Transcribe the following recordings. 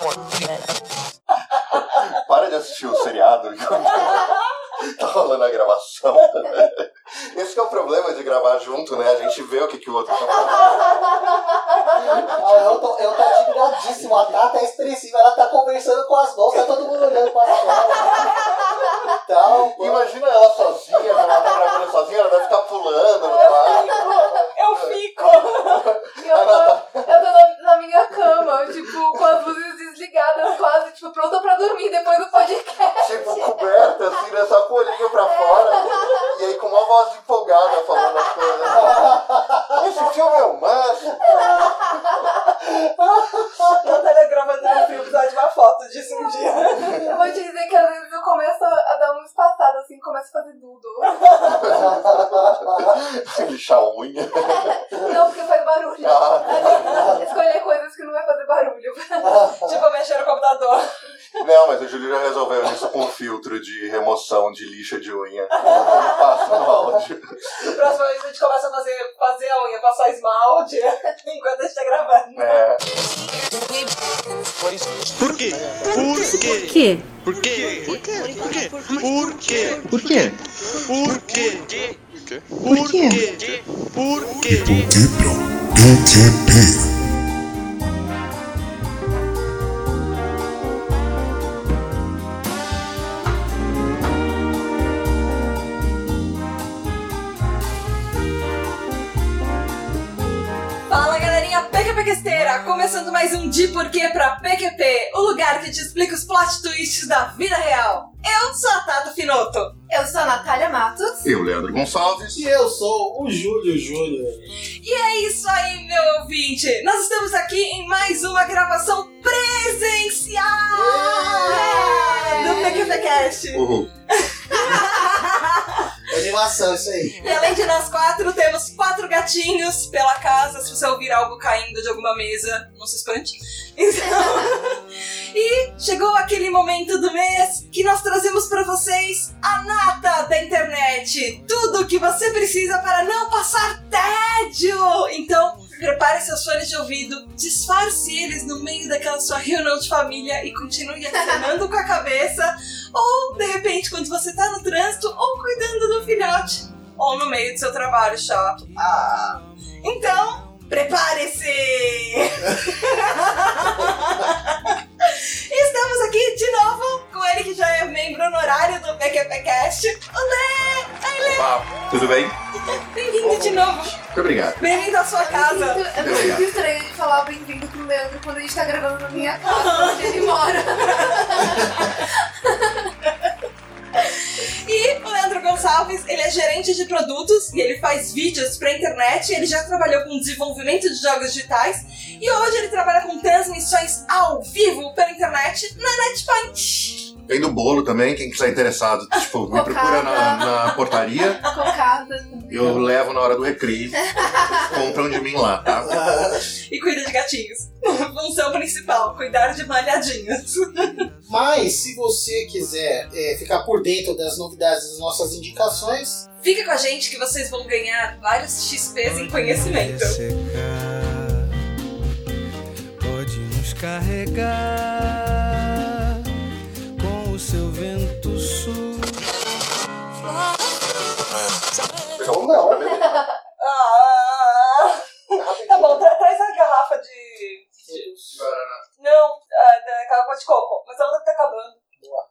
Para de assistir o seriado. tá rolando a gravação. Esse que é o problema de gravar junto, né? A gente vê o que, que o outro tá falando. Ah, eu, tô, eu tô admiradíssimo. A Tata é expressiva, ela tá conversando com as mãos, tá todo mundo olhando pra fora. Então. Imagina ela sozinha, quando ela tá gravando sozinha, ela deve ficar pulando no quarto. Eu fico! Eu tô, eu tô na, na minha cama, tipo, com as luzes desligadas, quase, tipo, pronta pra dormir depois do podcast. Tipo, coberta, assim, né? Só com o olhinho pra fora. E aí com uma voz empolgada falando as coisas. Esse filme é o máximo. Natália gravando no frio, precisar de uma foto disso um dia. Eu vou te dizer que às vezes eu começo a dar um espaçado, assim, começo a fazer tudo. Lixar a unha. Não, porque faz barulho. Ah, Escolher coisas que não vai fazer barulho. tipo, mexer no computador. Não, mas o Júlio já resolveu isso com filtro de remoção de lixa de unha. Passa no áudio. Próxima vez a gente começa a fazer, fazer a unha, passar esmalte enquanto a gente tá gravando. É. Por quê? Por quê? Que? Por quê? Por quê? Por quê? Por quê? Por quê? Por quê? Por quê? Por quê? Diplo PTP. Fala De Porquê pra PQP, o lugar que te explica os plot twists da vida real. Eu sou a Tata Finoto. Eu sou a Natália Matos. Eu, Leandro Gonçalves. E eu sou o Júlio Júnior. E é isso aí, meu ouvinte! Nós estamos aqui em mais uma gravação presencial do PQPcast. Uhul. Isso aí. E além de nós quatro, temos quatro gatinhos pela casa. Se você ouvir algo caindo de alguma mesa, não se espante. Então... e chegou aquele momento do mês que nós trazemos pra vocês a nata da internet. Tudo o que você precisa para não passar tédio. Então, prepare seus fones de ouvido, disfarce eles no meio daquela sua reunião de família e continue acenando com a cabeça. Ou, de repente, quando você tá no trânsito, ou cuidando do filhote, ou no meio do seu trabalho chato. Ah. Então, prepare-se! Estamos aqui de novo com ele que já é membro honorário do PQPcast, o Lê! Ai, Lê! Uau, tudo bem? Bem-vindo de novo! Muito obrigado. Bem-vindo à sua casa! É muito, é muito estranho de falar bem-vindo pro Leandro quando a gente tá gravando na minha casa, onde ele mora. é gerente de produtos e ele faz vídeos pra internet. Ele já trabalhou com desenvolvimento de jogos digitais e hoje ele trabalha com transmissões ao vivo pela internet na NetPoint. Tem do bolo também, quem quiser interessado, tipo, me procura na, na portaria. Cocada. Eu levo na hora do recreio. Compram de mim lá, tá? E cuida de gatinhos. Função principal, cuidar de malhadinhos. Mas, se você quiser é, ficar por dentro das novidades das nossas indicações, Fica com a gente que vocês vão ganhar vários XPs em conhecimento. Pode nos carregar com o seu vento sul. ou não. Ah, tá bom, tra- traz a garrafa de. de- Não, da água de coco, mas ela deve estar acabando. Boa.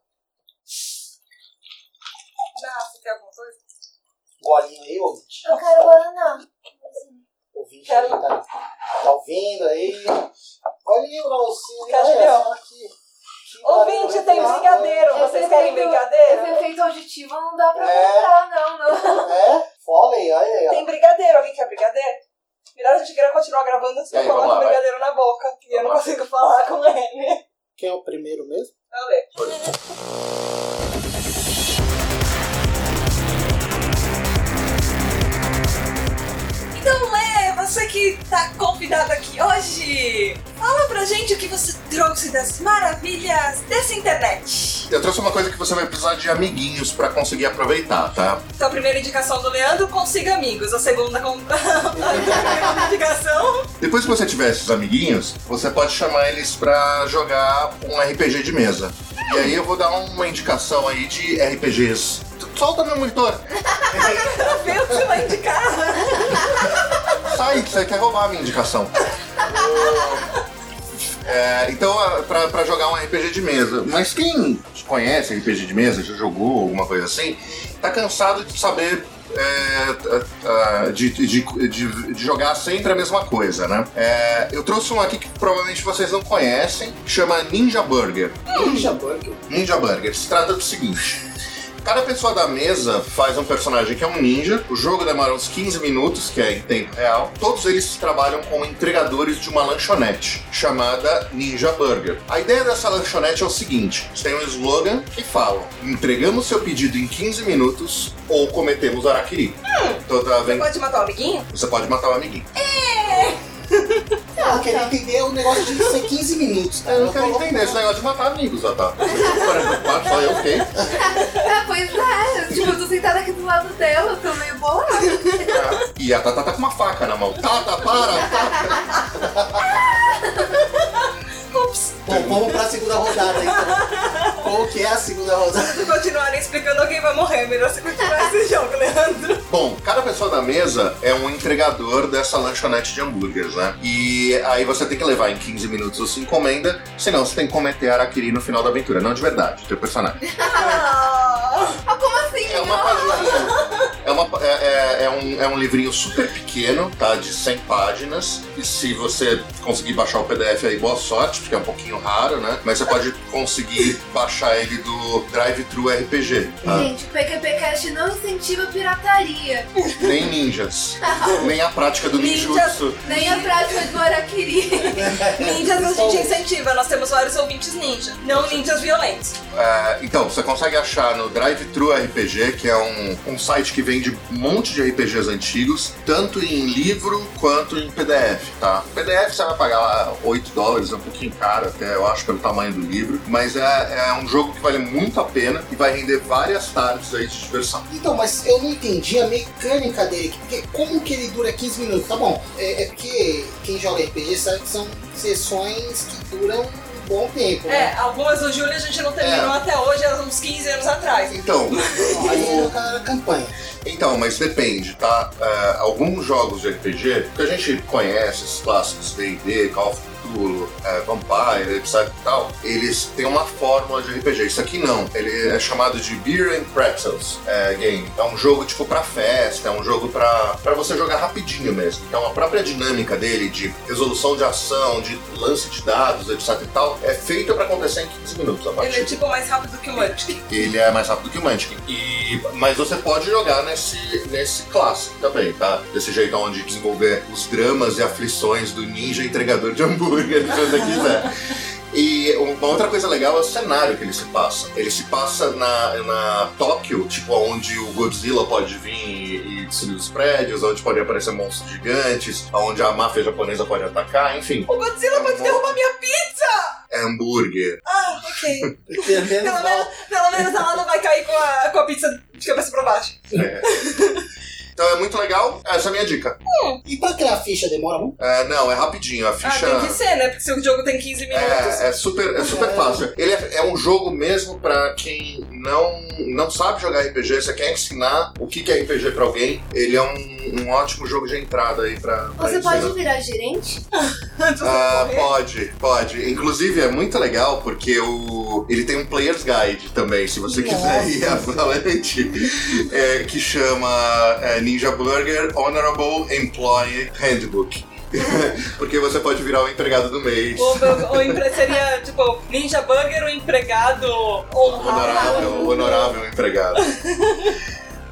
Ah, você tem alguma coisa? Golinho aí, ouvinte. Eu quero banana. Ouvinte aí, tá, tá ouvindo aí. Golinho. Quer Julião? só que- que Ouvinte, tem brigadeiro. Vocês querem Esse brigadeiro? efeito auditivo não dá pra É. comprar, não, não. É? Foley, olha aí. Tem brigadeiro. Alguém quer brigadeiro? Melhor a gente gra- continuar gravando se E aí, eu vamos lá, vai. brigadeiro na boca. E eu não consigo falar com ele. Quem é o primeiro mesmo? Eu ler. Então, Lê, você que tá convidado aqui hoje, fala pra gente o que você trouxe das maravilhas dessa internet. Eu trouxe uma coisa que você vai precisar de amiguinhos pra conseguir aproveitar, tá? Então, a primeira indicação do Leandro, consiga amigos. A segunda, com... a indicação, Depois que você tiver esses amiguinhos, você pode chamar eles pra jogar um RPG de mesa. E aí eu vou dar uma indicação aí de RPGs. Solta meu monitor! o que vai indicar. Sai, você quer roubar a minha indicação. É, então, pra, pra jogar um RPG de mesa. Mas quem conhece RPG de mesa, já jogou alguma coisa assim, tá cansado de saber. é, de, de, de- de jogar sempre a mesma coisa, né? É, eu trouxe um aqui que provavelmente vocês não conhecem, chama Ninja Burger. Ninja Burger. Ninja Burger. Se trata do seguinte. Cada pessoa da mesa faz um personagem que é um ninja. O jogo demora uns 15 minutos, que é em tempo real. Todos eles trabalham como entregadores de uma lanchonete chamada Ninja Burger. A ideia dessa lanchonete é o seguinte: tem um slogan que fala: entregamos seu pedido em 15 minutos ou cometemos araquiri. Então tá vendo? Pode matar o amiguinho? Você pode matar o amiguinho. Ah, eu queria entender o negócio de ser 15 minutos, cara. Eu não quero entender esse negócio de matar amigos, ó, tá? Só eu fiquei. É, pois é. Tipo, eu tô sentada aqui do lado dela, eu tô meio bolada. E a Tata tá com uma faca na mão. Tata, para! Ups. Bom, vamos pra segunda rodada então. Qual que é a segunda rodada? Se continuarem explicando, alguém vai morrer. Melhor você continuar esse jogo, Leandro. Bom, cada pessoa da mesa é um entregador dessa lanchonete de hambúrgueres, né? E aí você tem que levar em 15 minutos a sua encomenda, senão você tem que cometer araquiri no final da aventura. Não de verdade, teu personagem. Ah, como assim? É uma página. É, uma, é, é- é um, é um livrinho super pequeno, tá? De 100 páginas. E se você conseguir baixar o PDF aí, boa sorte, porque é um pouquinho raro, né? Mas você pode conseguir baixar ele do Drive-Thru RPG, tá? Gente, o PQPcast não incentiva pirataria. Nem ninjas. Nem a prática do Ninjas. ninjutsu. Nem a prática do Araquiri. ninjas a gente incentiva. Nós temos vários ouvintes ninja. Não ninjas violentos. É, então, você consegue achar no Drive-Thru RPG, que é um, um site que vende um monte de RPGs antigos, tanto em livro quanto em PDF, tá? PDF você vai pagar lá 8 dólares, é um pouquinho caro até, eu acho, pelo tamanho do livro, mas é, é um jogo que vale muito a pena e vai render várias tardes aí de diversão. Então, mas eu não entendi a mecânica dele. Porque como que ele dura 15 minutos? Tá bom, é, é porque quem joga RPG sabe que são sessões que duram bom tempo, É, né? algumas do Júlio a gente não terminou É. até hoje, eram uns 15 anos atrás. Então, Aí no cara campanha. Então, mas depende, tá? É, alguns jogos de RPG que a gente conhece, esses clássicos D&D, Call of Cthulhu, é, Vampire, etc e tal, eles têm uma fórmula de RPG. Isso aqui não. Ele é chamado de Beer and Pretzels é, Game. É um jogo tipo pra festa, é um jogo pra, pra você jogar rapidinho mesmo. Então a própria dinâmica dele de resolução de ação, de lance de dados, etc e tal, é feita pra acontecer em 15 minutos a partir Ele é tipo mais rápido que o Munchkin. ele é mais rápido que o Munchkin. E, mas você pode jogar nesse, nesse clássico também, tá? Desse jeito onde desenvolver os dramas e aflições do ninja entregador de hambúrguer, se você quiser. E uma outra coisa legal é o cenário que ele se passa. Ele se passa na, na Tóquio, tipo, onde o Godzilla pode vir e, e destruir os prédios, onde podem aparecer monstros gigantes, onde a máfia japonesa pode atacar, enfim. O Godzilla pode derrubar minha pizza! É hambúrguer. Ah, ok. Pelo menos Pelo não. menos, pelo menos ela não vai cair com a, com a pizza de cabeça pra baixo. É. Então é muito legal, essa é a minha dica. E pra criar a ficha demora muito? É, não, é rapidinho. A Ah, ficha. tem que ser, né? Porque se o jogo tem 15 minutos. É, é super, é super fácil. Ele é, é um jogo mesmo pra quem não, não sabe jogar RPG, você quer ensinar o que é RPG pra alguém, ele é um, um ótimo jogo de entrada aí pra. pra Você ensinar. pode virar gerente? Ah, pode, pode. Inclusive é muito legal porque o, ele tem um Player's Guide também, se você quiser ir avante, é, que chama é, Ninja Burger Honorable Employee Handbook. porque você pode virar o empregado do mês. O, o, empre- seria, tipo, Ninja Burger, o empregado honrado. Honorável, honorável empregado.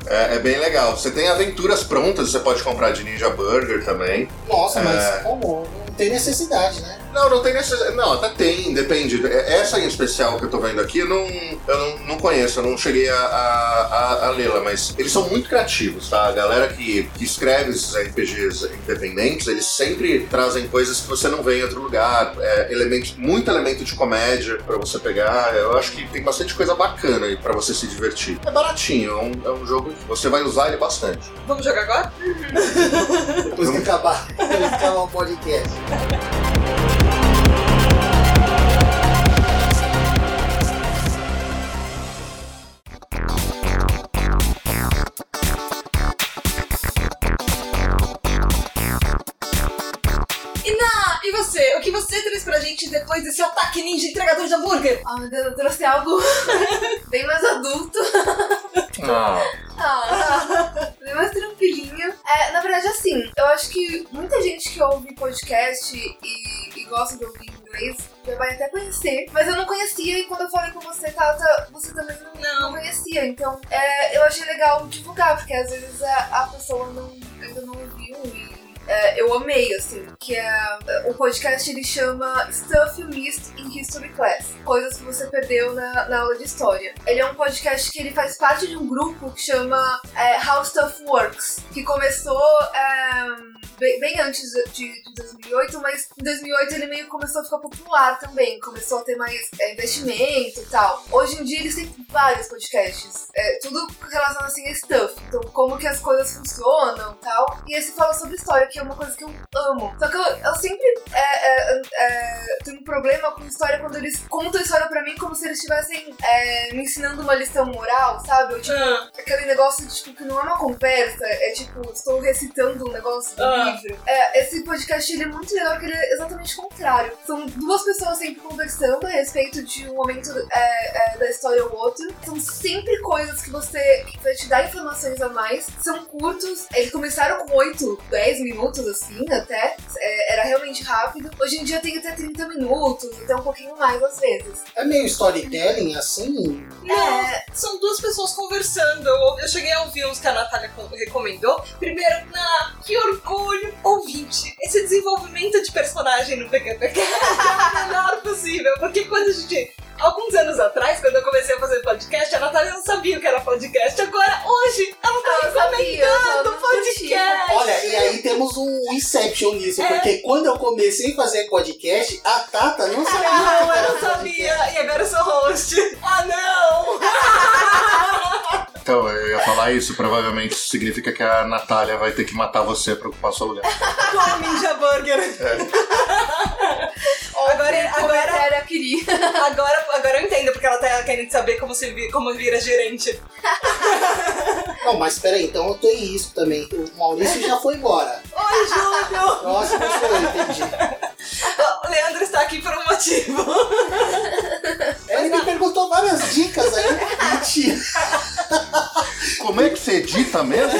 É, é bem legal. Você tem aventuras prontas, você pode comprar de Ninja Burger também. Nossa, mas É. como? Tem necessidade, né? Não, não tem necessidade. Não, até tem, depende. É- Essa em especial que eu tô vendo aqui, eu não, eu não, não conheço, eu não cheguei a, a, a- a lê-la, mas eles são muito criativos, tá? A galera que, que escreve esses RPGs independentes, eles sempre trazem coisas que você não vê em outro lugar. É, elementos, muito elemento de comédia pra você pegar. Eu acho que tem bastante coisa bacana aí pra você se divertir. É baratinho, é um, é um jogo que você vai usar ele bastante. Vamos jogar agora? Depois que acabar, depois que acabar o podcast. E na, e você? O que você traz pra gente depois desse ataque ninja entregador de hambúrguer? Ah, meu Deus, eu trouxe algo bem mais adulto. Ah, Ah, bem mais tranquilinho. É, na verdade, assim, eu acho que gente que ouve podcast e, e gosta de ouvir inglês já vai até conhecer. Mas eu não conhecia e quando eu falei com você, Tata, você também não, Não. não conhecia. Então, é, eu achei legal divulgar, porque às vezes a, a pessoa não. É, eu amei, assim, que é, o podcast ele chama Stuff You Missed in History Class, coisas que você perdeu na, na aula de história. Ele é um podcast que ele faz parte de um grupo que chama é, How Stuff Works, que começou é, bem, bem antes de, de 2008, mas em 2008 ele meio começou a ficar popular também, começou a ter mais é, investimento e tal. Hoje em dia eles têm vários podcasts, é, tudo relacionado assim a stuff, então como que as coisas funcionam e tal. E esse fala sobre história, que é uma coisa que eu amo. Só que eu, eu sempre é, é, é, tenho um problema com história quando eles contam a história pra mim como se eles estivessem é, me ensinando uma lição moral, sabe? Ou, tipo, Ah, aquele negócio de, tipo, que não é uma conversa, é tipo, estou recitando um negócio do Ah. livro. É, esse podcast ele é muito legal, porque ele é exatamente o contrário. São duas pessoas sempre conversando a respeito de um momento é, é, da história ou outro. São sempre coisas que você que vai te dar informações a mais. São curtos. Eles começaram com 8, 10 minutos, assim, até. É, era realmente rápido. Hoje em dia tem até 30 minutos, até um pouquinho mais às vezes. É meio storytelling, assim. não, É, são duas pessoas conversando. Eu, eu cheguei a ouvir uns que a Natália co- recomendou. Primeiro, na que orgulho, ouvinte. Esse desenvolvimento de personagem no PQPQ é o melhor possível. Porque quando a gente. Alguns anos atrás, quando eu comecei a fazer podcast, a Natália não sabia o que era podcast. Agora, hoje, ela tá curti. podcast. Olha, e aí temos um Inception nisso, É. porque quando eu comecei a fazer podcast, a Tata não sabia. Não, eu não sabia. E agora eu sou host. Ah, não! então, eu ia falar isso, provavelmente significa que a Natália vai ter que matar você pra ocupar seu lugar. Com Ninja Burger. Agora, agora, era queria. agora, agora eu entendo porque ela tá querendo saber como, se como vira gerente. Não, mas peraí, então eu tô em risco também. O Maurício já foi embora. Oi, Júlio! Próximo sou eu, entendi. O Leandro está aqui por um motivo. Ele me perguntou várias dicas aí. Mentira. Como é que você edita mesmo?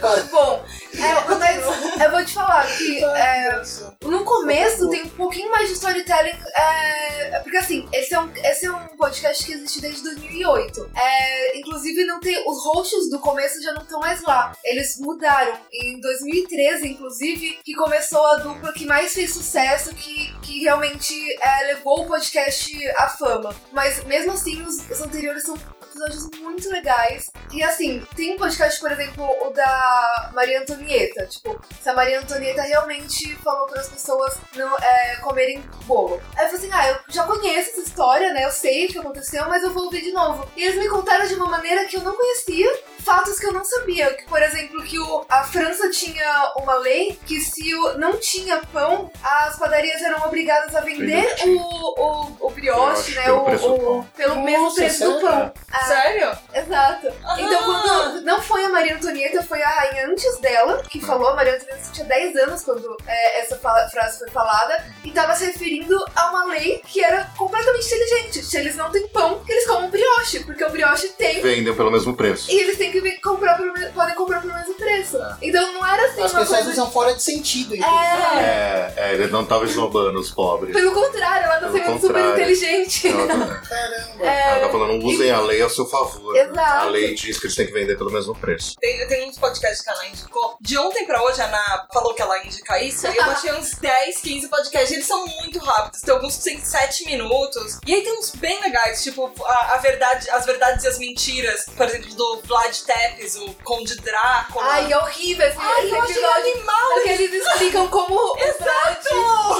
Para... Bom, é, mas eu vou te falar que é, no começo tem um pouquinho mais de storytelling. é, porque assim, esse é, um, esse é um podcast que existe desde 2008. É, inclusive, não tem, os hosts do começo já não estão mais lá. Eles mudaram. Em 2013, inclusive, que começou a dupla que mais fez sucesso, que, que realmente é, levou o podcast à fama. Mas mesmo assim, os, os anteriores são episódios muito legais. E assim, tem um podcast, por exemplo, o da Maria Antonieta. Tipo, se a Maria Antonieta realmente falou para as pessoas não é, comerem bolo. Aí eu falei assim: ah, eu já conheço essa história, né? Eu sei o que aconteceu, mas eu vou ouvir de novo. E eles me contaram de uma maneira que eu não conhecia. Fatos que eu não sabia. Que, por exemplo, que o, a França tinha uma lei que se o, não tinha pão, as padarias eram obrigadas a vender o, o, o brioche, né? pelo o, preço do o- pão. pelo mesmo Nossa, preço do sério? pão. Ah, Sério? Exato. Então, Ah. quando não foi a Maria Antonieta, foi a rainha antes dela que falou. A Maria Antonieta tinha 10 anos quando é, essa frase foi falada e estava se referindo a uma lei que era completamente inteligente. Se eles não têm pão, que eles comam brioche, porque o brioche tem. Vendem pelo mesmo preço. E eles têm que vir comprar pelo, podem comprar pelo mesmo preço. Então não era assim As uma pessoas coisa. usam fora de sentido. então. É. É, é, ele não tava esnobando os pobres. Pelo contrário, ela tá Pelo sendo super contrário. inteligente. Ela tá, Caramba. ela tá falando, usem a lei ao seu favor. né? Exato. A lei diz que eles têm que vender pelo mesmo preço. Tem, tem uns podcasts que a Ana indicou. De ontem pra hoje, a Ana falou que ela ia indicar isso. E eu baixei uns 10, 15 podcasts. Eles são muito rápidos. Tem alguns que tem 7 minutos. E aí tem uns bem legais, tipo a, a verdade, as verdades e as mentiras. Por exemplo, do Vlad Tepes, o Conde Drácula. Ai, é horrível esse, Ai, esse eu achei episódio. animal. Porque eles explicam como o Brad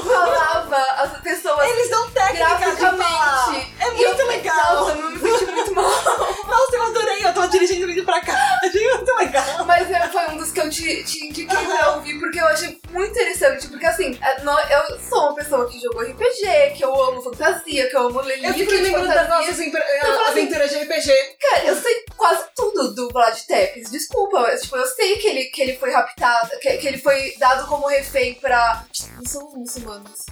falava as pessoas Eles dão técnica de falar. É muito eu- legal. Nossa, eu me senti muito mal. Nossa, eu adorei. Eu tava dirigindo vindo pra cá. Achei muito legal. Mas é, foi um dos que eu te, te indiquei pra ouvir, porque eu achei muito interessante. Porque assim, é, eu sou uma pessoa que jogou RPG, que eu amo fantasia, que eu amo ler Eu livro fiquei lembrando ele foi dado como refém pra. Não são muçulmanos.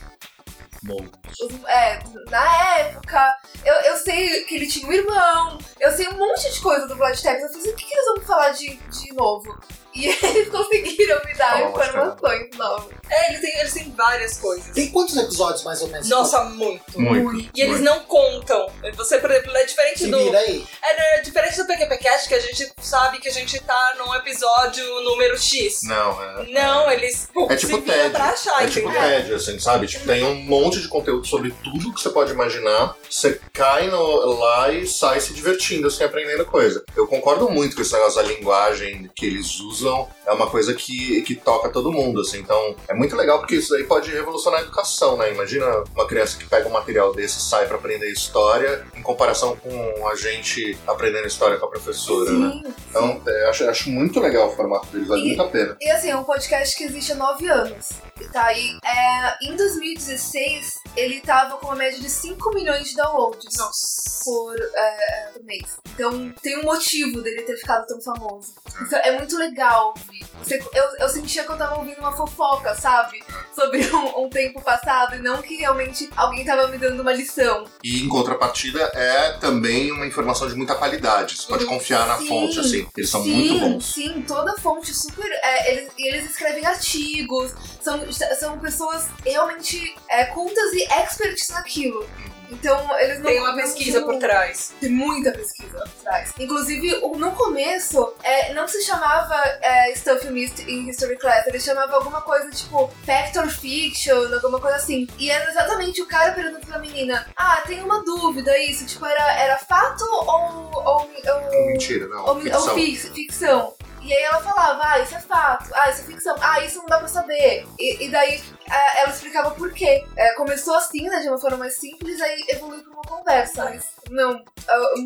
Os- É, na época, eu, eu sei que ele tinha um irmão, eu sei um monte de coisa do Vlad Tepes. Eu falei assim, o que, que eles vão falar de, de novo? E eles conseguiram me dar Fala, informações novas. É, eles têm, eles têm várias coisas. Tem quantos episódios, mais ou menos? Nossa, muito. Muito. E eles não contam. Você, por exemplo, é diferente Se do. vira aí. É, é diferente do PQPcast, que a gente sabe que a gente tá num episódio número X. Não, é. Não, eles pô, É tipo se TED. pra achar, É tipo? TED, assim, sabe? Tipo, tem um monte de conteúdo sobre tudo que você pode imaginar. Você cai no- lá e sai se divertindo, assim, aprendendo coisa. Eu concordo muito com esse negócio da linguagem que eles usam. É uma coisa que, que toca todo mundo, assim. Então, é muito legal porque isso aí pode revolucionar a educação, né? Imagina uma criança que pega um material desse e sai pra aprender história, em comparação com a gente aprendendo história com a professora, né? Sim. Então, é, acho, acho muito legal o formato deles, vale E- muito a pena. E assim, é um podcast que existe há nove anos. Tá? E é, em 2016, ele tava com uma média de 5 milhões de downloads Nossa. por, é, por mês. Então tem um motivo dele ter ficado tão famoso. Então, é muito legal ouvir. Eu, eu sentia que eu tava ouvindo uma fofoca, sabe? Sobre um, um tempo passado, e não que realmente alguém tava me dando uma lição. E em contrapartida é também uma informação de muita qualidade. Você pode confiar na sim, fonte, assim. Eles são sim, muito bons. Sim, toda fonte super. é, eles, e eles escrevem artigos, são, são pessoas realmente é, cultas e experts naquilo. Então, eles não. Tem uma pesquisa por trás. Tem muita pesquisa por trás. Inclusive, no começo, é, não se chamava é, Stuff You Missed in History Class, ele chamava alguma coisa tipo Fact or Fiction, alguma coisa assim. E era exatamente o cara perguntando pra menina: Ah, tem uma dúvida, isso, tipo, era, era fato ou. ou, ou Mentira, não. ou, ficção. ou fix- ficção. E aí ela falava, ah, isso é fato, ah, isso é ficção, ah, isso não dá pra saber. E, e daí ah, ela explicava por quê. É, começou assim, né, de uma forma mais simples, aí evoluiu pra uma conversa. Mas, não,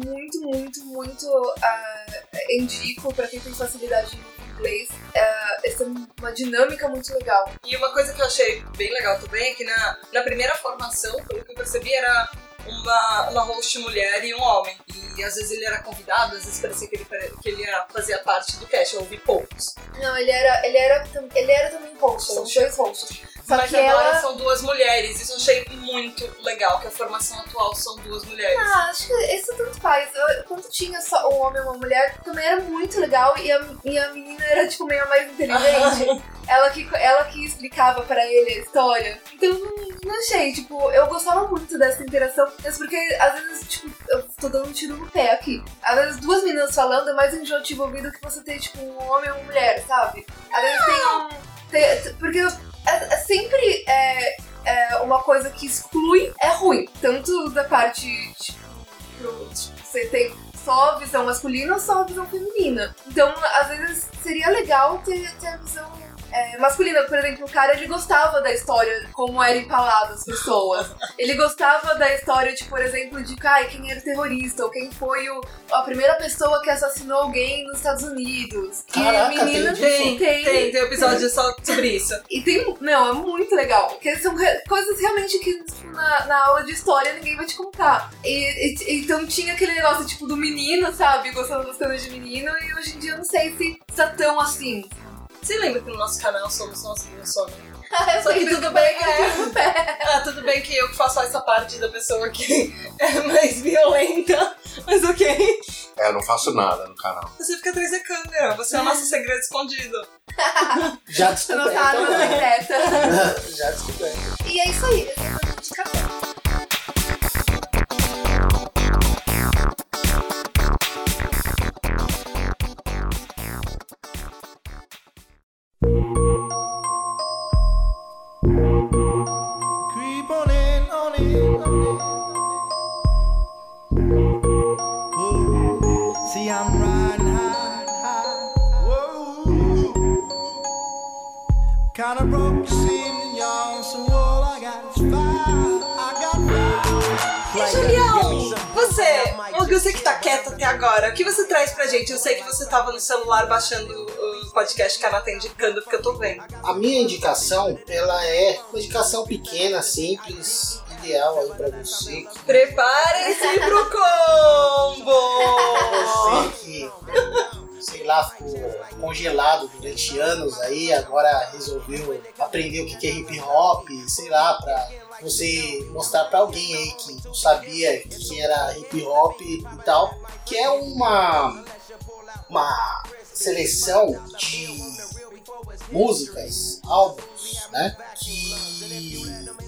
muito, muito, muito ah, indico pra quem tem facilidade em inglês. Ah, essa é uma dinâmica muito legal. E uma coisa que eu achei bem legal também é que na, na primeira formação, pelo que eu percebi, era uma, uma host mulher e um homem. E às vezes ele era convidado, às vezes parecia que ele, que ele era, fazia parte do cast, eu ouvi poucos. Não, ele era, ele era, ele era também host, são dois hosts. Só Mas que agora ela... são duas mulheres, isso eu achei muito legal, que a formação atual são duas mulheres. Ah, acho que isso tanto faz. Eu- quando tinha só um homem e uma mulher, também era muito legal e a, e a menina era, tipo, meio mais inteligente. ela, que, ela que explicava pra ele a história. Então, não, achei, tipo, eu gostava muito dessa interação, mas porque às vezes, tipo, eu tô dando um tiro no pé aqui. Às vezes, duas meninas falando é mais enjoativo ouvir do que você ter, tipo, um homem e uma mulher, sabe? Às vezes tem um. tem- porque é, é sempre é, é uma coisa que exclui é ruim. Tanto da parte, tipo, pro- tipo, você tem só a visão masculina ou só a visão feminina. Então, às vezes, seria legal ter, ter a visão é, masculina. Por exemplo, o cara, ele gostava da história, como era empalado as pessoas. Ele gostava da história, de, por exemplo, de ai, quem era o terrorista, ou quem foi o, a primeira pessoa que assassinou alguém nos Estados Unidos. Que Caraca, menina tem Tem, tem, tem um episódio só sobre isso. e tem. Não, é muito legal. Porque são coisas realmente que tipo, na, na aula de história ninguém vai te contar. E, e- então tinha aquele negócio tipo do menino, sabe? Gostando das coisas de menino. E hoje em dia eu não sei se está tão assim. Você lembra que no nosso canal somos nós que somos? Eu Só que tudo bem, que eu no pé. Ah, tudo bem que eu que faço essa parte da pessoa que é mais violenta, mas ok. É, eu não faço nada no canal. Você fica atrás da câmera, você é o nosso segredo escondido. Já Você não tá arma né? secreta. Já descoberto. E é isso aí. Agora, o que você traz pra gente? Eu sei que você tava no celular baixando o podcast que a Ana tá indicando, porque eu tô vendo. A minha indicação, ela é uma indicação pequena, simples, ideal aí pra você. Que Preparem-se pro combo! você que, sei lá, ficou congelado durante anos aí, agora resolveu aprender o que é hip hop, sei lá, pra você mostrar pra alguém aí que não sabia que era hip hop e tal, que é uma, uma seleção de músicas, álbuns, né? Que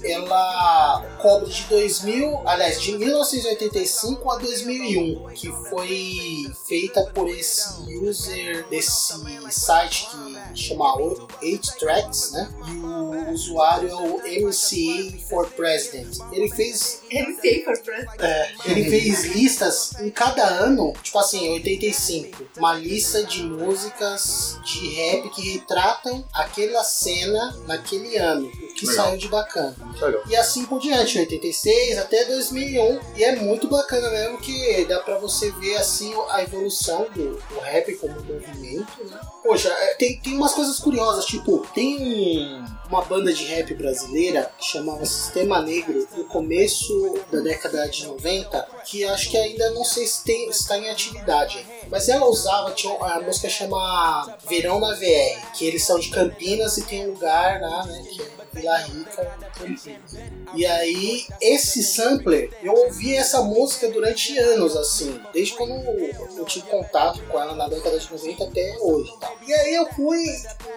ela cobre de 2000, aliás, de 1985 a 2001, que foi feita por esse user desse site que chama 8 Tracks, né? E o usuário é o MCA for President. Ele fez MC for President. é, ele fez listas em cada ano, tipo assim, 85, uma lista de músicas de rap que retratam aquela cena naquele ano, que Legal. saiu de bacana. Legal. E assim por diante, 86 até 2001, e é muito bacana mesmo que dá pra você ver assim a evolução do, do rap como movimento, né? Poxa, é, tem, tem umas coisas curiosas, tipo, tem um- uma banda de rap brasileira que chamava Sistema Negro no começo da década de 90, que acho que ainda não sei se tem, está em atividade. Mas ela usava, tinha, a música chama Verão na VR, que eles são de Campinas e tem um lugar lá, né, que é Vila Rica. E aí, esse sampler, eu ouvi essa música durante anos, assim, desde quando eu tive contato com ela na década de 90 até hoje. Tá? E aí eu fui,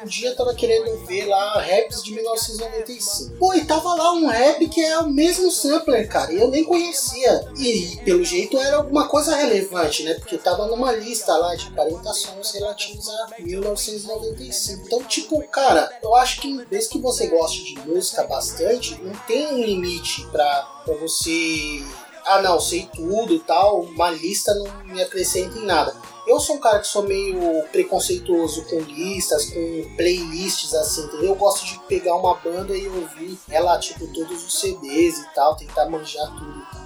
um dia tava querendo ver lá raps de 1995. Pô, e tava lá um rap que é o mesmo sampler, cara, e eu nem conhecia. E pelo jeito era alguma coisa relevante, né? Porque tava numa lista lá de 40 sons relativos a 1995. Então, tipo, cara, eu acho que desde que você goste de música bastante, não tem um limite pra, pra você. Ah, não, sei tudo e tal. Uma lista não me acrescenta em nada. Eu sou um cara que sou meio preconceituoso com listas, com playlists, assim, entendeu? Eu gosto de pegar uma banda e ouvir ela, tipo, todos os CDs e tal, tentar manjar tudo e tal.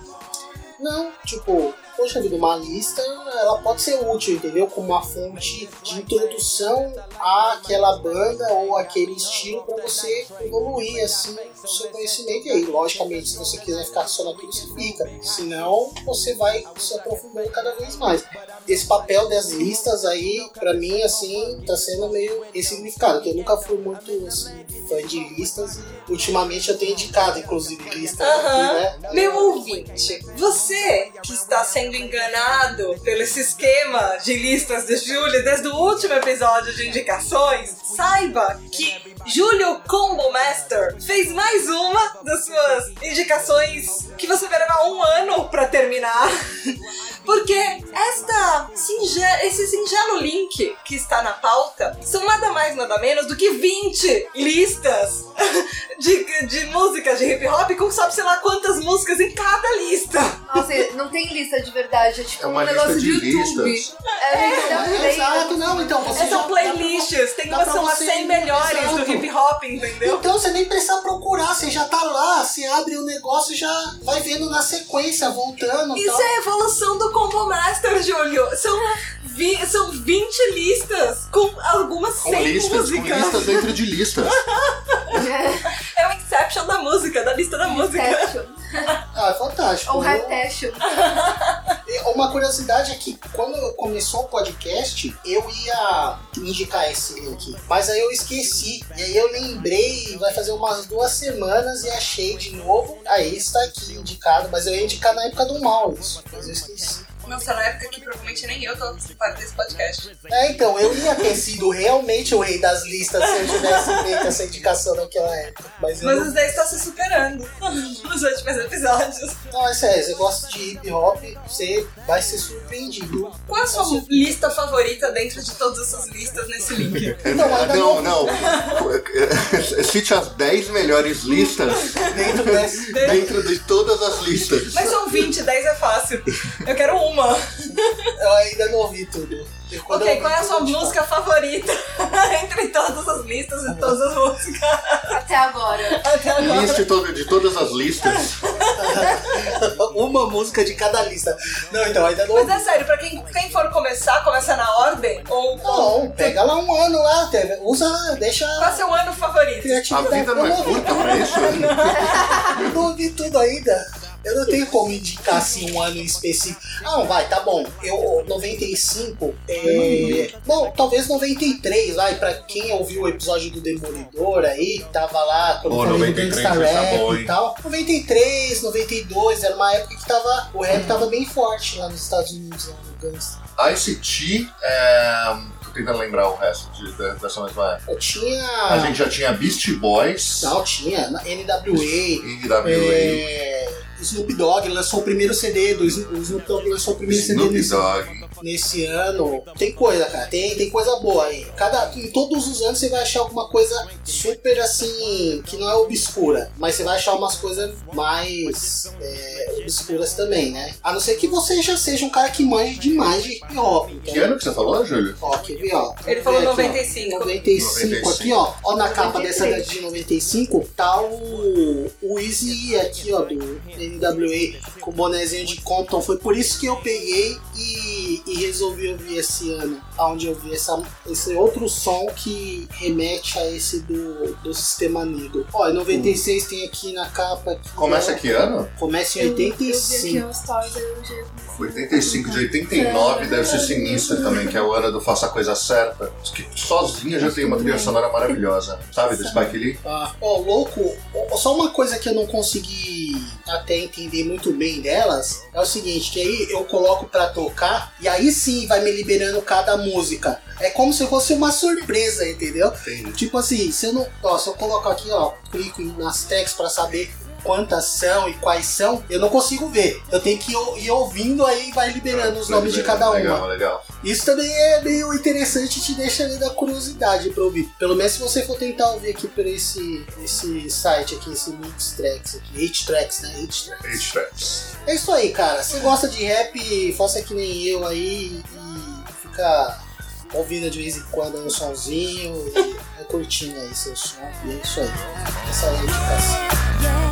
Não, tipo, poxa vida, uma lista ela pode ser útil, entendeu? Como uma fonte de introdução àquela banda ou aquele estilo para você evoluir assim o seu conhecimento. E aí, logicamente, se você quiser ficar só naquilo, você fica. Senão, você vai se aprofundando cada vez mais. Esse papel das listas aí, pra mim, assim, tá sendo meio insignificado. Eu nunca fui muito assim, fã de listas ultimamente eu tenho indicado, inclusive, listas aqui, Aham. né? Meu ouvinte, você que está sendo enganado pelo esse esquema de listas de Júlio desde o último episódio de indicações, saiba que Júlio Combo Master fez mais uma das suas indicações que você vai levar um ano pra terminar. Porque esta singe esse singelo link que está na pauta são nada mais nada menos do que 20 listas de, de músicas de hip hop com sabe sei lá quantas músicas em cada lista. Nossa, não tem lista de verdade, é tipo É uma um negócio lista de de YouTube. listas. É, a gente dá play. Exato, não, então você Essas playlists, tem umas são as você- 100 melhores do Exato. Hip hop, entendeu? Então você nem precisa procurar, você já tá lá, você abre o negócio e já vai vendo na sequência, voltando Isso tal. é a evolução do Combo Master, Júlio. São, vi, são 20 listas com algumas Com 100 listas, com músicas. listas dentro de listas. É o Inception da música, da lista da música. Inception. Ah, é fantástico. Ou. E Uma curiosidade é que quando começou o podcast, eu ia indicar esse link, mas aí eu esqueci. E aí eu lembrei, vai fazer umas duas semanas e achei de novo. Aí está aqui indicado, mas eu ia indicar na época do mal isso, mas eu esqueci. Nossa, na época que provavelmente nem eu tô participando desse podcast. É, então, eu ia ter sido realmente o rei das listas se eu tivesse feito essa indicação naquela época. Mas Mas não. os 10 estão se superando nos últimos episódios. Não, é sério, você gosta de hip hop, você vai ser surpreendido. Qual a sua lista favorita dentro de todas essas listas nesse link? Não, ainda não, não. Cite as 10 melhores listas Dentro desse. dentro de todas as listas. Mas são 20, 10 é fácil. Eu quero uma. Eu ainda não ouvi tudo. Quando ok, qual é a sua música favorita entre todas as listas e todas as músicas Até agora. até agora? Liste todo- de todas as listas. Uma música de cada lista. Não, então, ainda não Mas é sério, pra quem, quem for começar, começa na ordem? Ou Não, pega lá um ano lá, usa, deixa qual é seu ano favorito? A vida não é curta pra isso? Eu não ouvi tudo ainda. Eu não tenho como indicar assim um ano em específico. Ah, não, vai, tá bom. Eu, 95, é... Bom, talvez 93, vai, pra quem ouviu o episódio do Demolidor aí, tava lá, quando eu falei do 93 Gangsta vai tá Rap bom, e tal. 93, 92, era uma época que tava, o rap tava bem forte lá nos Estados Unidos, lá no Gangsta. ICT, é... tô tentando lembrar o resto de- da- dessa mesma época. Eu tinha... A gente já tinha Beast Boys, Não, tinha, NWA, NWA, é... Snoop Dogg lançou o primeiro CD, do Snoop Dogg lançou o primeiro CD Snoop nesse, Dogg. nesse ano. Tem coisa, cara, tem, tem coisa boa aí. Cada, em todos os anos você vai achar alguma coisa super assim, que não é obscura, mas você vai achar umas coisas mais é, obscuras também, né? A não ser que você já seja um cara que manje demais de hip hop. Então, Que ano que você falou, Júlio? Ó, quer ver, ó? Ele falou aqui, ó. 95. 95 aqui, ó. Ó, na capa dessa daqui de 95, tá o, o Easy aqui, ó, do NWA, com o bonezinho de Compton. Foi por isso que eu peguei e, e resolvi ouvir esse ano, onde eu vi essa, esse outro som que remete a esse do, do Sistema Negro. Ó, em 96 tem aqui na capa. Começa ó, que ano? Começa em Eu vi 85. aqui uns stories, eu. 85 de 89 deve ser sinistro também, que é o ano do Faça a Coisa Certa. Que sozinha já tem uma trilha sonora maravilhosa, sabe? Do Spike Lee. Ah, ó, louco, só uma coisa que eu não consegui até entender muito bem delas é o seguinte, que aí eu coloco pra tocar e aí sim vai me liberando cada música. É como se fosse uma surpresa, entendeu? Entendi. Tipo assim, se eu não, ó, se eu coloco aqui, ó, clico nas tracks pra saber quantas são e quais são, eu não consigo ver. Eu tenho que ir ouvindo aí vai liberando os nomes de cada uma. Legal, legal. Isso também é meio interessante e te deixa ali da curiosidade pra ouvir. Pelo menos se você for tentar ouvir aqui por esse, esse site aqui, esse Mix Tracks aqui. H Tracks, né? H Tracks. Tracks. É isso aí, cara. Se gosta de rap, faça que nem eu aí e fica ouvindo de vez em quando um sonzinho e curtindo aí seu som. E é isso aí. Essa é a indicação.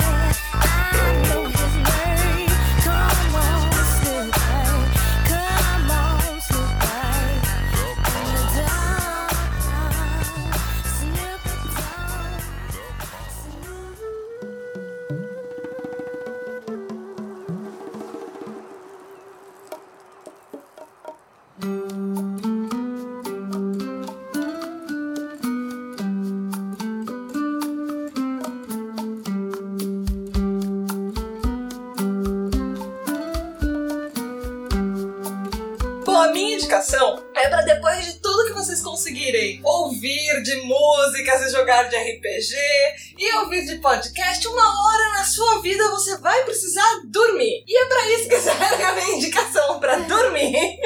Músicas e jogar de RPG e ouvir de podcast, uma hora na sua vida você vai precisar dormir. E é pra isso que serve a minha indicação, pra dormir.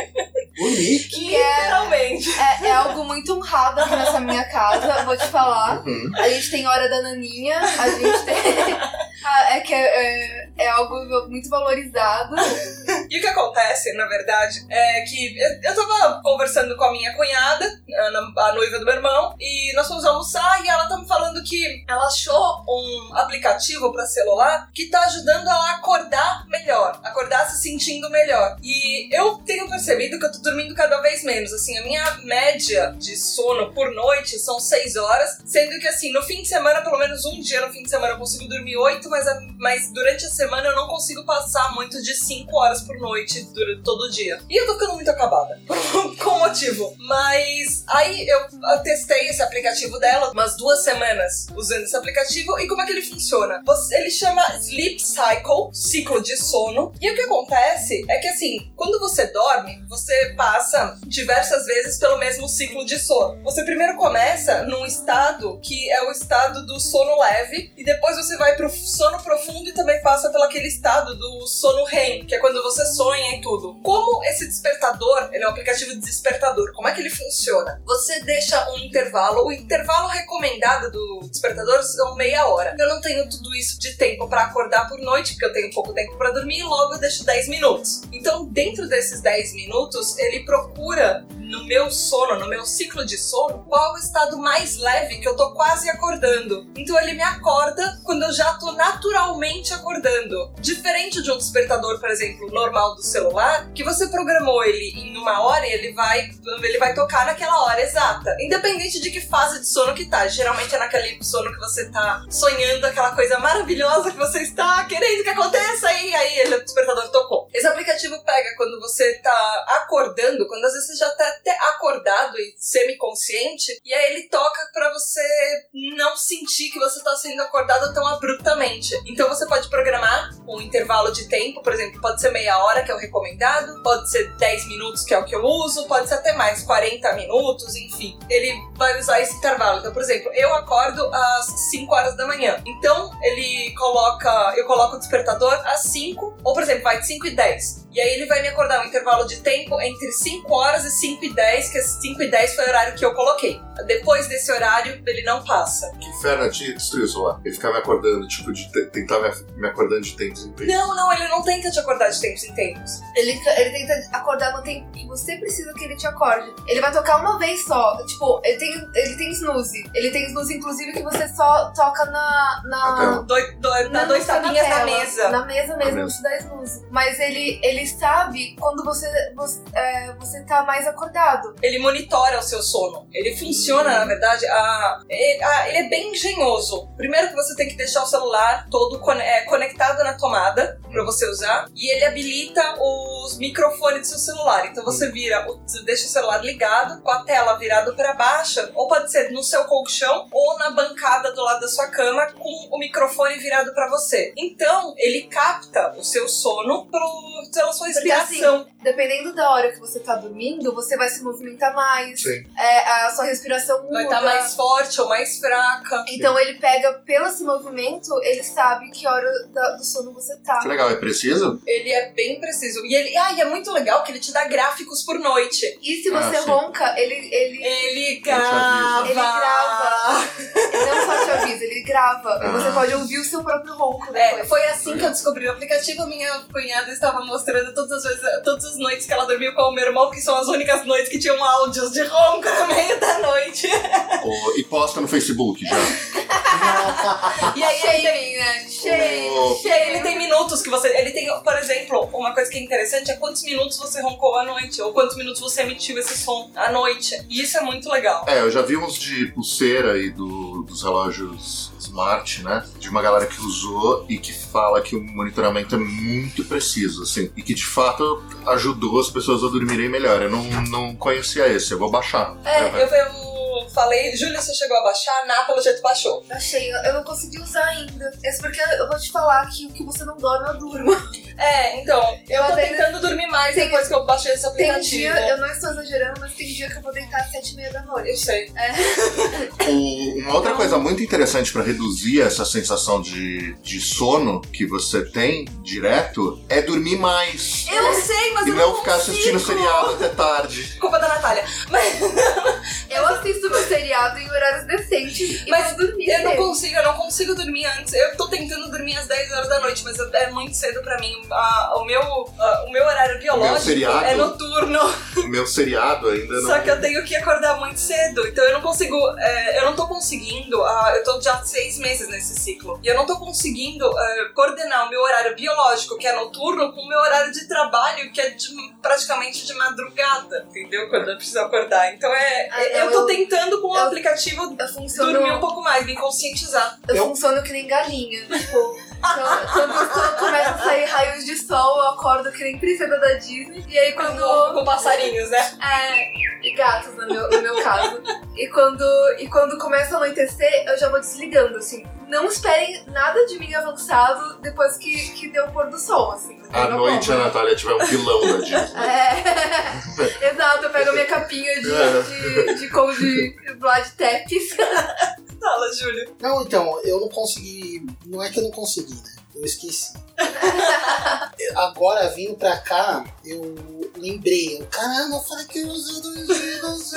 Bonito. Que é, Literalmente. é, é algo muito honrado aqui nessa minha casa, vou te falar. Uhum. A gente tem hora da naninha, a gente tem. Ah, é que é, é, é algo muito valorizado. E o que acontece, na verdade, é que eu, tava conversando com a minha cunhada, a noiva do meu irmão, e nós fomos almoçar e ela tá me falando que ela achou um aplicativo pra celular que tá ajudando ela a acordar melhor, acordar se sentindo melhor. E eu tenho percebido que eu tô dormindo cada vez menos. Assim, a minha média de sono por noite são 6 horas, sendo que assim, no fim de semana, pelo menos um dia no fim de semana eu consigo dormir 8, mas, mas durante a semana eu não consigo passar muito de 5 horas por noite durante todo o dia. E eu tô ficando muito acabada. Com motivo. Mas aí eu eu testei esse aplicativo dela umas duas semanas usando esse aplicativo e como é que ele funciona? Você- ele chama Sleep Cycle, ciclo de sono. E o que acontece é que assim, quando você dorme, você passa diversas vezes pelo mesmo ciclo de sono. Você primeiro começa num estado que é o estado do sono leve e depois você vai pro sono profundo e também passa pelo aquele estado do sono REM, que é quando você sonha e tudo. Como esse despertador, ele é um aplicativo de despertador, como é que ele funciona? Você deixa um intervalo, o intervalo recomendado do despertador são meia hora. Eu não tenho tudo isso de tempo pra acordar por noite, porque eu tenho pouco tempo pra dormir e logo eu deixo 10 minutos. Então, dentro desses 10 minutos, ele procura no meu sono, no meu ciclo de sono, qual é o estado mais leve que eu tô quase acordando. Então ele me acorda quando eu já tô naturalmente acordando. Diferente de um despertador, por exemplo, normal do celular, que você programou ele em uma hora e ele vai, ele vai tocar naquela hora exata. Independente de que fase de sono que tá. Geralmente é naquele sono que você tá sonhando aquela coisa maravilhosa que você está querendo que aconteça e aí ele, o despertador tocou. Esse aplicativo pega quando você tá acordando, quando às vezes você já tá até acordado e semi-consciente, e aí ele toca pra você não sentir que você tá sendo acordado tão abruptamente. Então você pode programar um intervalo de tempo, por exemplo, pode ser meia hora, que é o recomendado, pode ser 10 minutos, que é o que eu uso, pode ser até mais, 40 minutos, enfim. Ele vai usar esse intervalo. Então, por exemplo, eu acordo às 5 horas da manhã. Então, ele coloca, eu coloco o despertador às 5, ou por exemplo, vai de 5 e 10. E aí ele vai me acordar um intervalo de tempo entre 5 horas e 5 e 10, que 5 e 10 foi o horário que eu coloquei. Depois desse horário, ele não passa. Que inferno te destruiu o celular. Ele ficava me acordando, tipo, de te- tentar me, me acordando de tempos em tempos. Não, não, ele não tenta te acordar de tempos em tempos. Ele, ele tenta acordar no tempo que você precisa que ele te acorde. Ele vai tocar uma vez só. Tipo, ele tem, ele tem snooze. Ele tem snooze, inclusive, que você só toca na. Na na doi, dá não dois tapinhas na, tela, mesa. Na mesa mesmo, mesa. você dá snooze. Mas ele, ele sabe quando você, você, é, você tá mais acordado. Ele monitora o seu sono. Ele funciona, na verdade, a, ele, a- ele é bem engenhoso. Primeiro que você tem que deixar o celular todo con- é, conectado na tomada pra você usar. E ele habilita os microfones do seu celular. Então você vira, o- deixa o celular ligado, com a tela virada para baixo, ou pode ser no seu colchão ou na bancada do lado da sua cama com o microfone virado pra você. Então ele capta o seu sono pro, pela sua Porque assim, respiração. dependendo da hora que você tá dormindo, você vai se movimentar mais. É, a sua respiração muda. Vai estar mais forte ou mais fraca. Então ele pega pelo esse movimento, ele sabe que hora da- do sono você tá. Que legal, é preciso? Ele é bem preciso. E ele, ah, e é muito legal que ele te dá gráficos por noite. E se Ah, você sim. ronca, ele, ele, Ele grava. Ele grava. ele não só te avisa, ele grava. E Ah. você pode ouvir o seu próprio ronco É, foi assim que eu descobri o aplicativo. Minha cunhada estava mostrando todas as vezes, todas as noites que ela dormiu com o meu irmão, que são as únicas noites que tinham áudios de ronco no meio da noite. Ô, e posta no Facebook já. E aí ele tem, né? Ô, e aí ele tem minutos que você. Ele tem, por exemplo, uma coisa que é interessante é quantos minutos você roncou à noite, ou quantos minutos você emitiu esse som à noite. E isso é muito legal. É, eu já vi uns de pulseira e do- dos relógios smart, né? De uma galera que usou e que fala que o monitoramento é muito preciso, assim. E que de fato ajudou as pessoas a dormirem melhor. Eu não, não conhecia esse, eu vou baixar. É, É, eu, eu falei, Júlia, você chegou a baixar, Ná, pelo jeito baixou. Achei, eu não consegui usar ainda. É porque eu vou te falar que o que você não dorme, eu durmo. É, então, eu tô Mas aí- tentando dormir mais Tem- depois que eu baixei esse Tem aplicativo. dia, eu não estou exagerando, mas tem dia que eu vou deitar às sete e meia da Eu noite. sei. O- uma outra coisa muito interessante para reduzir essa sensação de, de sono que você tem direto é dormir mais. Eu sei, mas E eu não não ficar consigo. assistindo seriado até tarde. Culpa da Natália. Mas Eu assisto meu seriado em horários decentes Mas dormir. eu não consigo, eu não consigo dormir antes. Eu tô tentando dormir às 10 horas da noite, mas é muito cedo pra mim. Ah, o, meu, ah, o meu horário biológico seriado? é noturno. O meu seriado ainda não. Só que eu tenho que acordar muito cedo. Então eu não consigo. é, eu não tô conseguindo. eu tô já seis meses nesse ciclo. E eu não tô conseguindo é, coordenar o meu horário biológico, que é noturno, com o meu horário de trabalho, que é de- praticamente de madrugada. Entendeu? Quando eu preciso acordar. Então é. Ah, eu não, tô eu- tentando com o eu- aplicativo Eu funciono, dormir um pouco mais, me conscientizar. eu Eu- funciono que nem galinha. Tipo, quando, quando eu começa a sair raios de de sol, eu acordo que nem princesa da Disney. E aí quando. Com, com passarinhos, né? É, e gatos no meu, no meu caso. E quando, e quando começa a anoitecer, eu já vou desligando, assim. Não esperem nada de mim avançado depois que, que deu o pôr do sol, assim. À noite a. Natália tiver um vilão da Disney. É, exato, eu pego a minha capinha de, de, de como de Blood Tapes. Fala, Júlio. Não, então, eu não consegui. Não é que eu não consegui, né? Eu esqueci. Agora, vindo pra cá, eu lembrei. Eu, Caramba, eu falei que eu usei dois dias.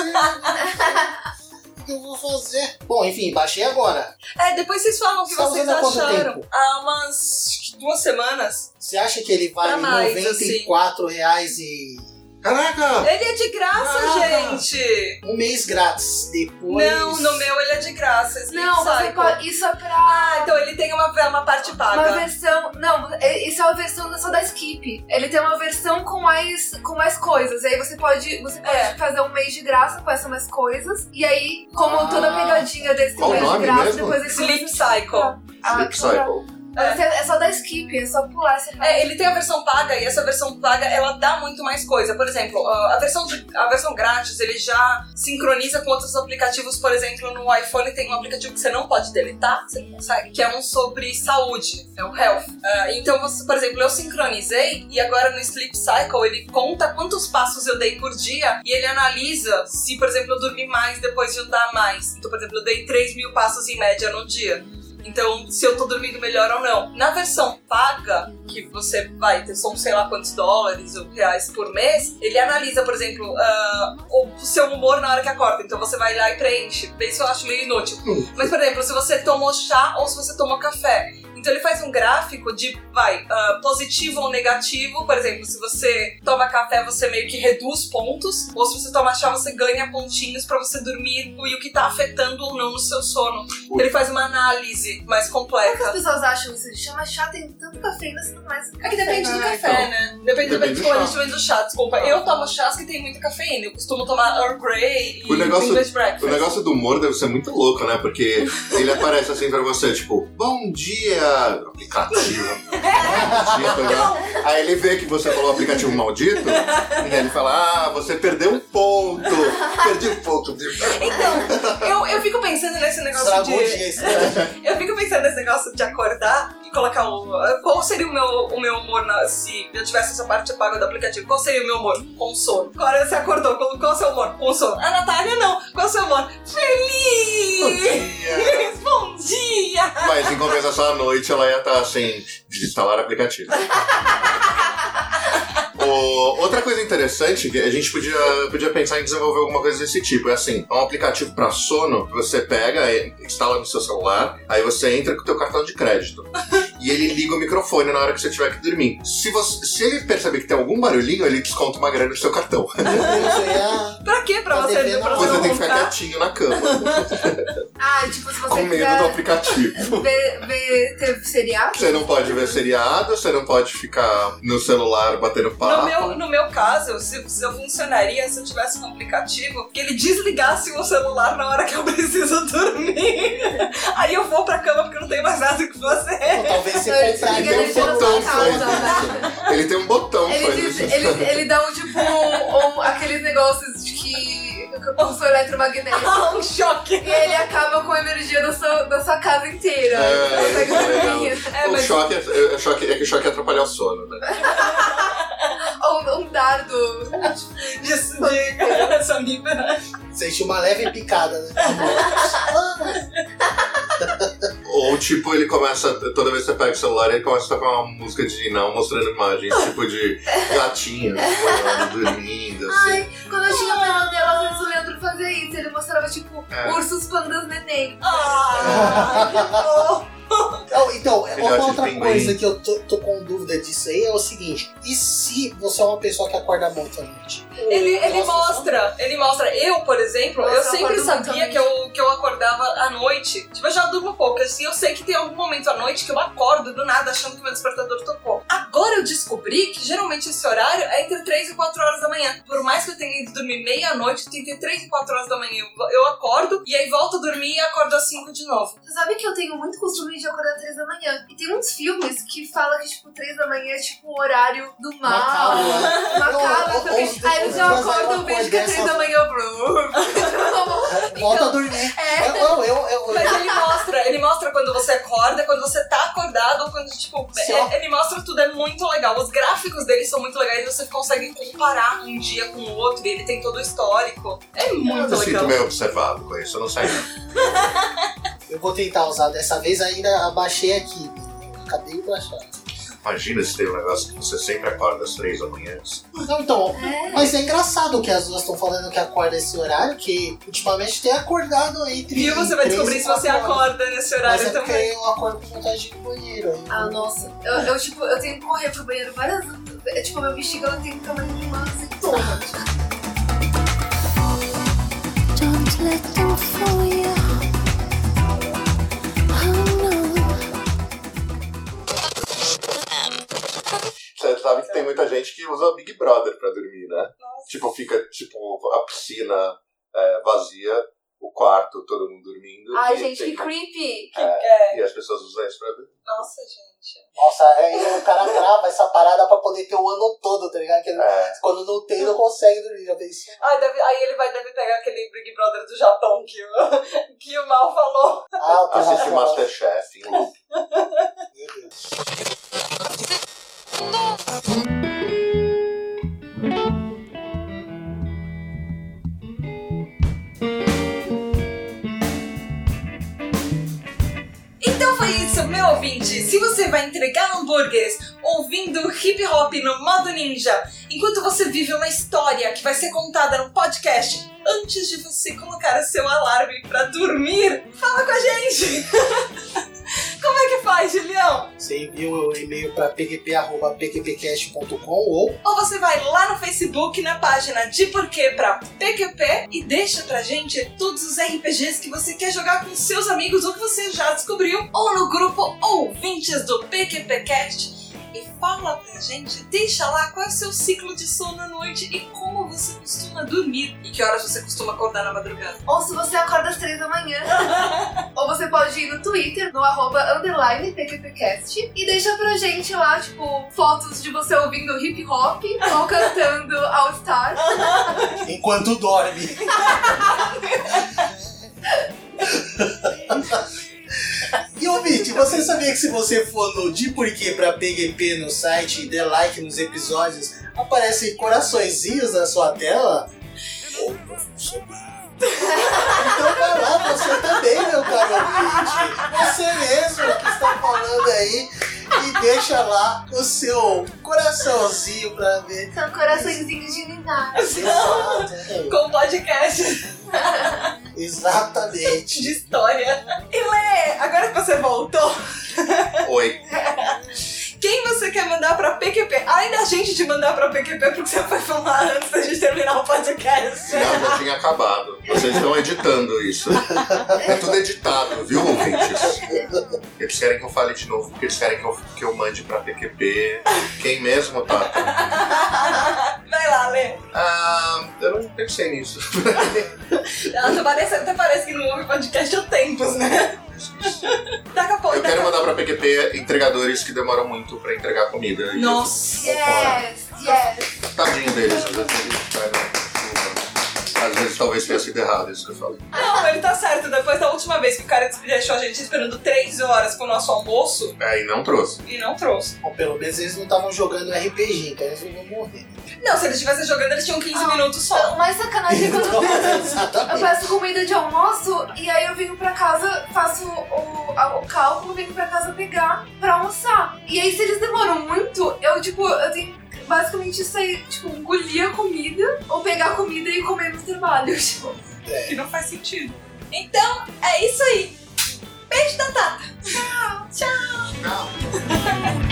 O que eu vou fazer? Bom, enfim, baixei agora. É, depois vocês falam o que Você tá vocês usando há quanto acharam. tempo? Há umas duas semanas. Você acha que ele vale Pra mais, 94 reais e Caraca! Ele é de graça, Ah. gente! um mês grátis? Depois. Não, no meu ele é de graça. Não, você Cycle. pode. Isso é pra. Ah, então ele tem uma, uma parte Uma paga. versão. Não, é- isso é uma versão só da Skip. Ele tem uma versão com mais, com mais coisas. E aí você pode, você pode É. fazer um mês de graça com essas mais coisas. E aí, como Ah. toda a pegadinha desse Qual mês de graça, mesmo? depois ele Sleep Cycle. Ah, Sleep Cycle. É é só da Skip, é só pular essa É, ele tem a versão paga e essa versão paga ela dá muito mais coisa. Por exemplo, a versão, de- a versão grátis ele já sincroniza com outros aplicativos. Por exemplo, no iPhone tem um aplicativo que você não pode deletar, você não consegue, que é um sobre saúde, é o Health. Ah, então, você, por exemplo, eu sincronizei e agora no Sleep Cycle ele conta quantos passos eu dei por dia e ele analisa se, por exemplo, eu dormi mais depois de andar mais. Então, por exemplo, eu dei 3 mil passos em média no dia. Então, se eu tô dormindo melhor ou não. Na versão paga, que você vai ter são sei lá quantos dólares ou reais por mês, ele analisa, por exemplo, ah, o seu humor na hora que acorda. Então você vai lá e preenche. Isso eu acho meio inútil. Mas, por exemplo, se você tomou chá ou se você tomou café. Então ele faz um gráfico de, vai, ah, positivo ou negativo. Por exemplo, se você toma café, você meio que reduz pontos. Ou se você toma chá, você ganha pontinhos pra você dormir e o que tá afetando ou não no seu sono. Então, ele faz uma análise mais Como é que as completa. pessoas acham isso? Chama chá, tem tanto cafeína, você não mais. É que depende do café, né? Depende, Depende depende do do a chá. gente depende do chá, desculpa. Eu tomo chás que tem muita cafeína. Eu costumo tomar Earl Grey e O negócio- English Breakfast. O negócio do humor deve ser muito louco, né? Porque ele aparece assim pra você, tipo, bom dia, aplicativo. Dia, coisa- Aí ele vê que você falou aplicativo maldito, e aí ele fala, ah, você perdeu um ponto. Perdi um ponto. Então, eu, eu fico pensando nesse negócio Estragou de. dia, estragou. Eu fico pensando nesse negócio de acordar colocar o. Qual seria o meu, o meu humor na- se eu tivesse essa parte paga do aplicativo? Qual seria o meu humor? Com sono. Agora você acordou, qual, qual é o seu humor? Com sono. A Natália não. Qual é o seu humor? Feliz! Bom dia! Mas em compensação à noite ela ia estar assim, de instalar aplicativo. O- outra coisa interessante que a gente podia, podia pensar em desenvolver alguma coisa desse tipo. É assim, é um aplicativo para sono que você pega, instala no seu celular, aí você entra com o teu cartão de crédito. E ele liga o microfone na hora que você tiver que dormir. Se, você, se ele perceber que tem algum barulhinho, ele desconta uma grana do seu cartão. É- Pra quê? Pra Tá você, pra a você Você não tem que ficar quietinho na cama, Ah, tipo, se você com medo do aplicativo. ver, ver ter seriado. Você não pode ver seriado, você não pode ficar no celular batendo No meu, no meu caso, se, se eu funcionaria se eu tivesse um aplicativo que ele desligasse o celular na hora que eu preciso dormir. Aí eu vou pra cama porque eu não tenho mais nada que fazer. Ou talvez você Ele comprar desliga tem um ele botão, casa, né? Ele tem um botão Ele, diz- isso. ele, ele dá um tipo um, um- aqueles negócios de que pulso eletromagnético. Ah, um choque. E ele acaba com a energia da sua, da sua casa inteira. É, Você é. É, o mas choque é, é, choque é que o choque é atrapalhar o sono, né? Ou um dardo. de, de. Sente uma leve picada, né? Ou tipo, ele começa, toda vez que você pega o celular, ele começa a tocar uma música de não, mostrando imagens, tipo de gatinhos voando, dormindo, assim. Ai, quando eu tinha pesadelo, às vezes o Leandro fazia isso. Ele mostrava, tipo, É. ursos pandas neném. Ah, que bom. Então, então Filhote uma outra coisa que eu tô, tô com dúvida disso aí é o seguinte: e se você é uma pessoa que acorda muito à noite? Ele, ele Nossa, mostra, ele mostra. Eu, por exemplo, Nossa, eu eu sempre muito sabia que eu, que eu acordava à noite. Tipo, eu já durmo pouco, assim, eu sei que tem algum momento à noite que eu acordo do nada achando que meu despertador tocou. Agora eu descobri que geralmente esse horário é entre 3 e 4 horas da manhã. Por mais que eu tenha ido dormir meia-noite, tem entre 3 e 4 horas da manhã. Eu, eu acordo e aí volto a dormir e acordo às 5 de novo. Você sabe que eu tenho muito costume de acordar às 3 da manhã. E tem uns filmes que falam que, tipo, 3 da manhã é tipo o horário do mal. Macabro? Macabro Aí já ou- acordam, ou- vejo que é 3 da manhã, eu bro. Volta a dormir. É. Eu, eu, eu, eu- Mas ele mostra, ele mostra quando você acorda, quando você tá acordado, ou quando, tipo, é- ele mostra tudo, é muito legal. Os gráficos dele são muito legais, você consegue comparar um dia com o outro, e ele tem todo o histórico. É Eu muito me sinto legal. meio observado com isso, eu não sei não. eu vou tentar usar dessa vez, ainda abaixei aqui. Acabei de baixar. Imagina se tem um negócio que você sempre acorda às três da manhã. Não, então, mas é engraçado que as duas estão falando que acorda esse horário, que ultimamente tem acordado entre. Viu? Você vai descobrir se você horas. acorda nesse Mas horário é porque também. eu acordo com vontade de ir no banheiro. Ah, nossa. Eu, eu, tipo, eu tenho que correr pro banheiro várias vezes. É, tipo, meu bexiga ela tem tamanho de uma. Don't let them fool you. Você sabe que tem muita gente que usa Big Brother pra dormir, né? Tipo, fica tipo a piscina é, vazia, o quarto, todo mundo dormindo. Ai, e gente, tem- que creepy. É, E as pessoas usam isso pra dormir. nossa, gente. Nossa, aí o cara grava essa parada pra poder ter o ano todo, tá ligado? Que ele- É, quando não tem, não consegue dormir. Já pensei. Ai, deve- aí ele vai deve pegar aquele Big Brother do Japão que o, que o Mal falou. Ah, tem assiste. Masterchef em loop. Então foi isso, meu ouvinte. Se você vai entregar hambúrgueres ouvindo hip hop no modo ninja, enquanto você vive uma história que vai ser contada no podcast antes de você colocar o seu alarme pra dormir, fala com a gente. Como é que faz, Julião? Você envia o e-mail pra pqp.pqpcast.com ou Ou você vai lá no Facebook, na página de Porquê pra PQP e deixa pra gente todos os RPGs que você quer jogar com seus amigos ou que você já descobriu, ou no grupo Ouvintes do PQPcast. E fala pra gente, deixa lá qual é o seu ciclo de sono à noite e como você costuma dormir. E que horas você costuma acordar na madrugada. Ou se você acorda às 3 da manhã. Ou você pode ir no Twitter, no arroba underline PQPcast, e deixa pra gente lá, tipo, fotos de você ouvindo hip hop ou cantando All Star. enquanto dorme. você sabia que se você for no De Porquê pra PGP no site e der like nos episódios, aparecem coraçõezinhos na sua tela? Ou. Então vai lá, você também, meu caro ouvinte. Você mesmo que está falando aí e deixa lá o seu coraçãozinho pra ver. São coraçõezinhos de ninar. Exato. Com podcast Exatamente. de história. E Lê, agora que você voltou, Oi. Quem você quer mandar pra PQP? Além da gente te mandar pra PQP, porque você foi falar antes da gente terminar o podcast. Não, já tinha acabado. Vocês estão editando isso. É tudo editado, viu, ouvintes? Eles querem que eu fale de novo, porque eles querem que eu, que eu mande pra PQP. Quem mesmo, tá? Vai lá, Lê. Ah, eu não pensei nisso. Até parece, até parece que não ouve podcast há tempos, né? Daqui a pouco. Eu quero mandar pra PQP entregadores que demoram muito pra entregar comida. E Nossa. Yes, yes. Tadinho deles, às vezes eles. Às vezes talvez tenha sido errado isso que eu falei. Não, ele tá certo. Depois da última vez que o cara deixou a gente esperando três horas pro nosso almoço É, e não trouxe. e não trouxe. Bom, pelo menos eles não estavam jogando RPG, então eles não vão morrer. Não, se eles estivessem jogando, eles tinham 15 Ah. minutos só. O mais sacanagem é quando eu peço, eu peço comida de almoço e aí eu venho pra casa, faço o, a- o cálculo, venho pra casa pegar pra almoçar. E aí se eles demoram muito, eu tipo, eu tenho que basicamente sair, tipo, engolir a comida ou pegar a comida e comer no trabalho. Tipo, Que não faz sentido. Então, é isso aí. Beijo da Tata. Don't you ever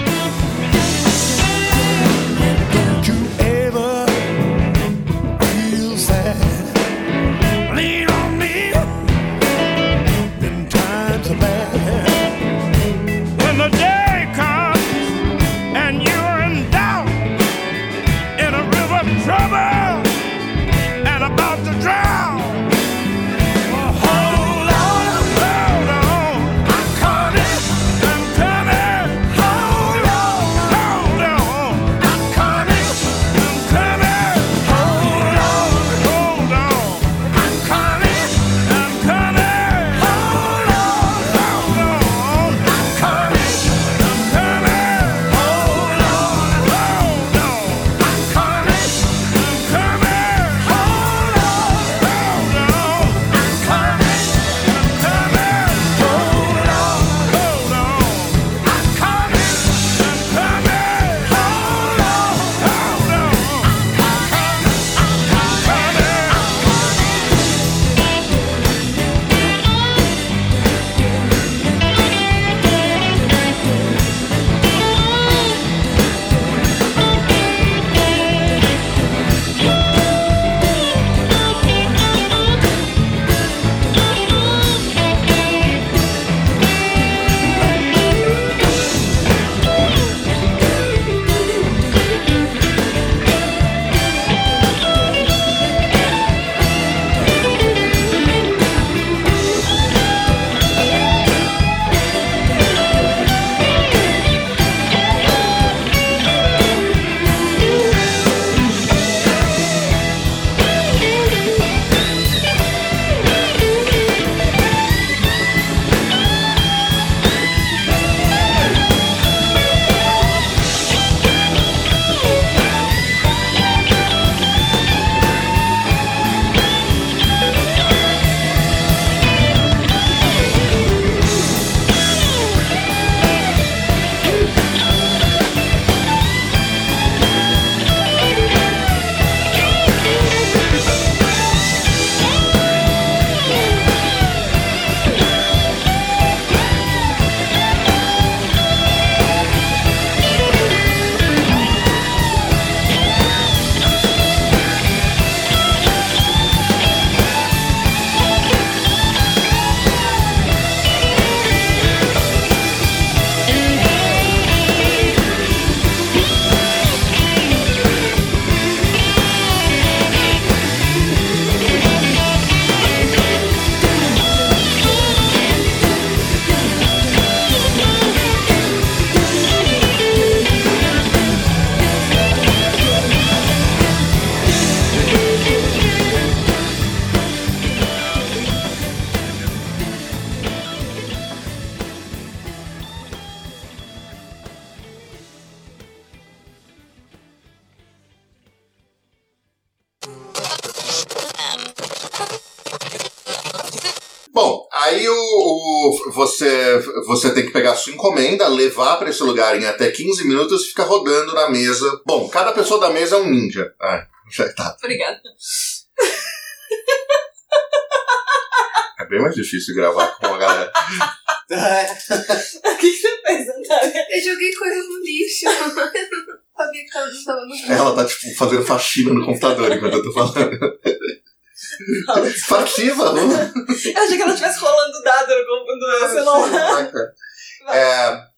sua encomenda, levar pra esse lugar em até 15 minutos e ficar rodando na mesa. Bom, cada pessoa da mesa é um ninja. Ah, já tá. Obrigada. É bem mais difícil gravar com a galera. O que que você fez, Natália? Eu joguei coisas no lixo. Sabia que tava, não tava no lixo. Ela tá, tipo, fazendo faxina no computador enquanto eu tô falando. Fativa, não? Eu achei que ela estivesse rolando dado no, no celular. É,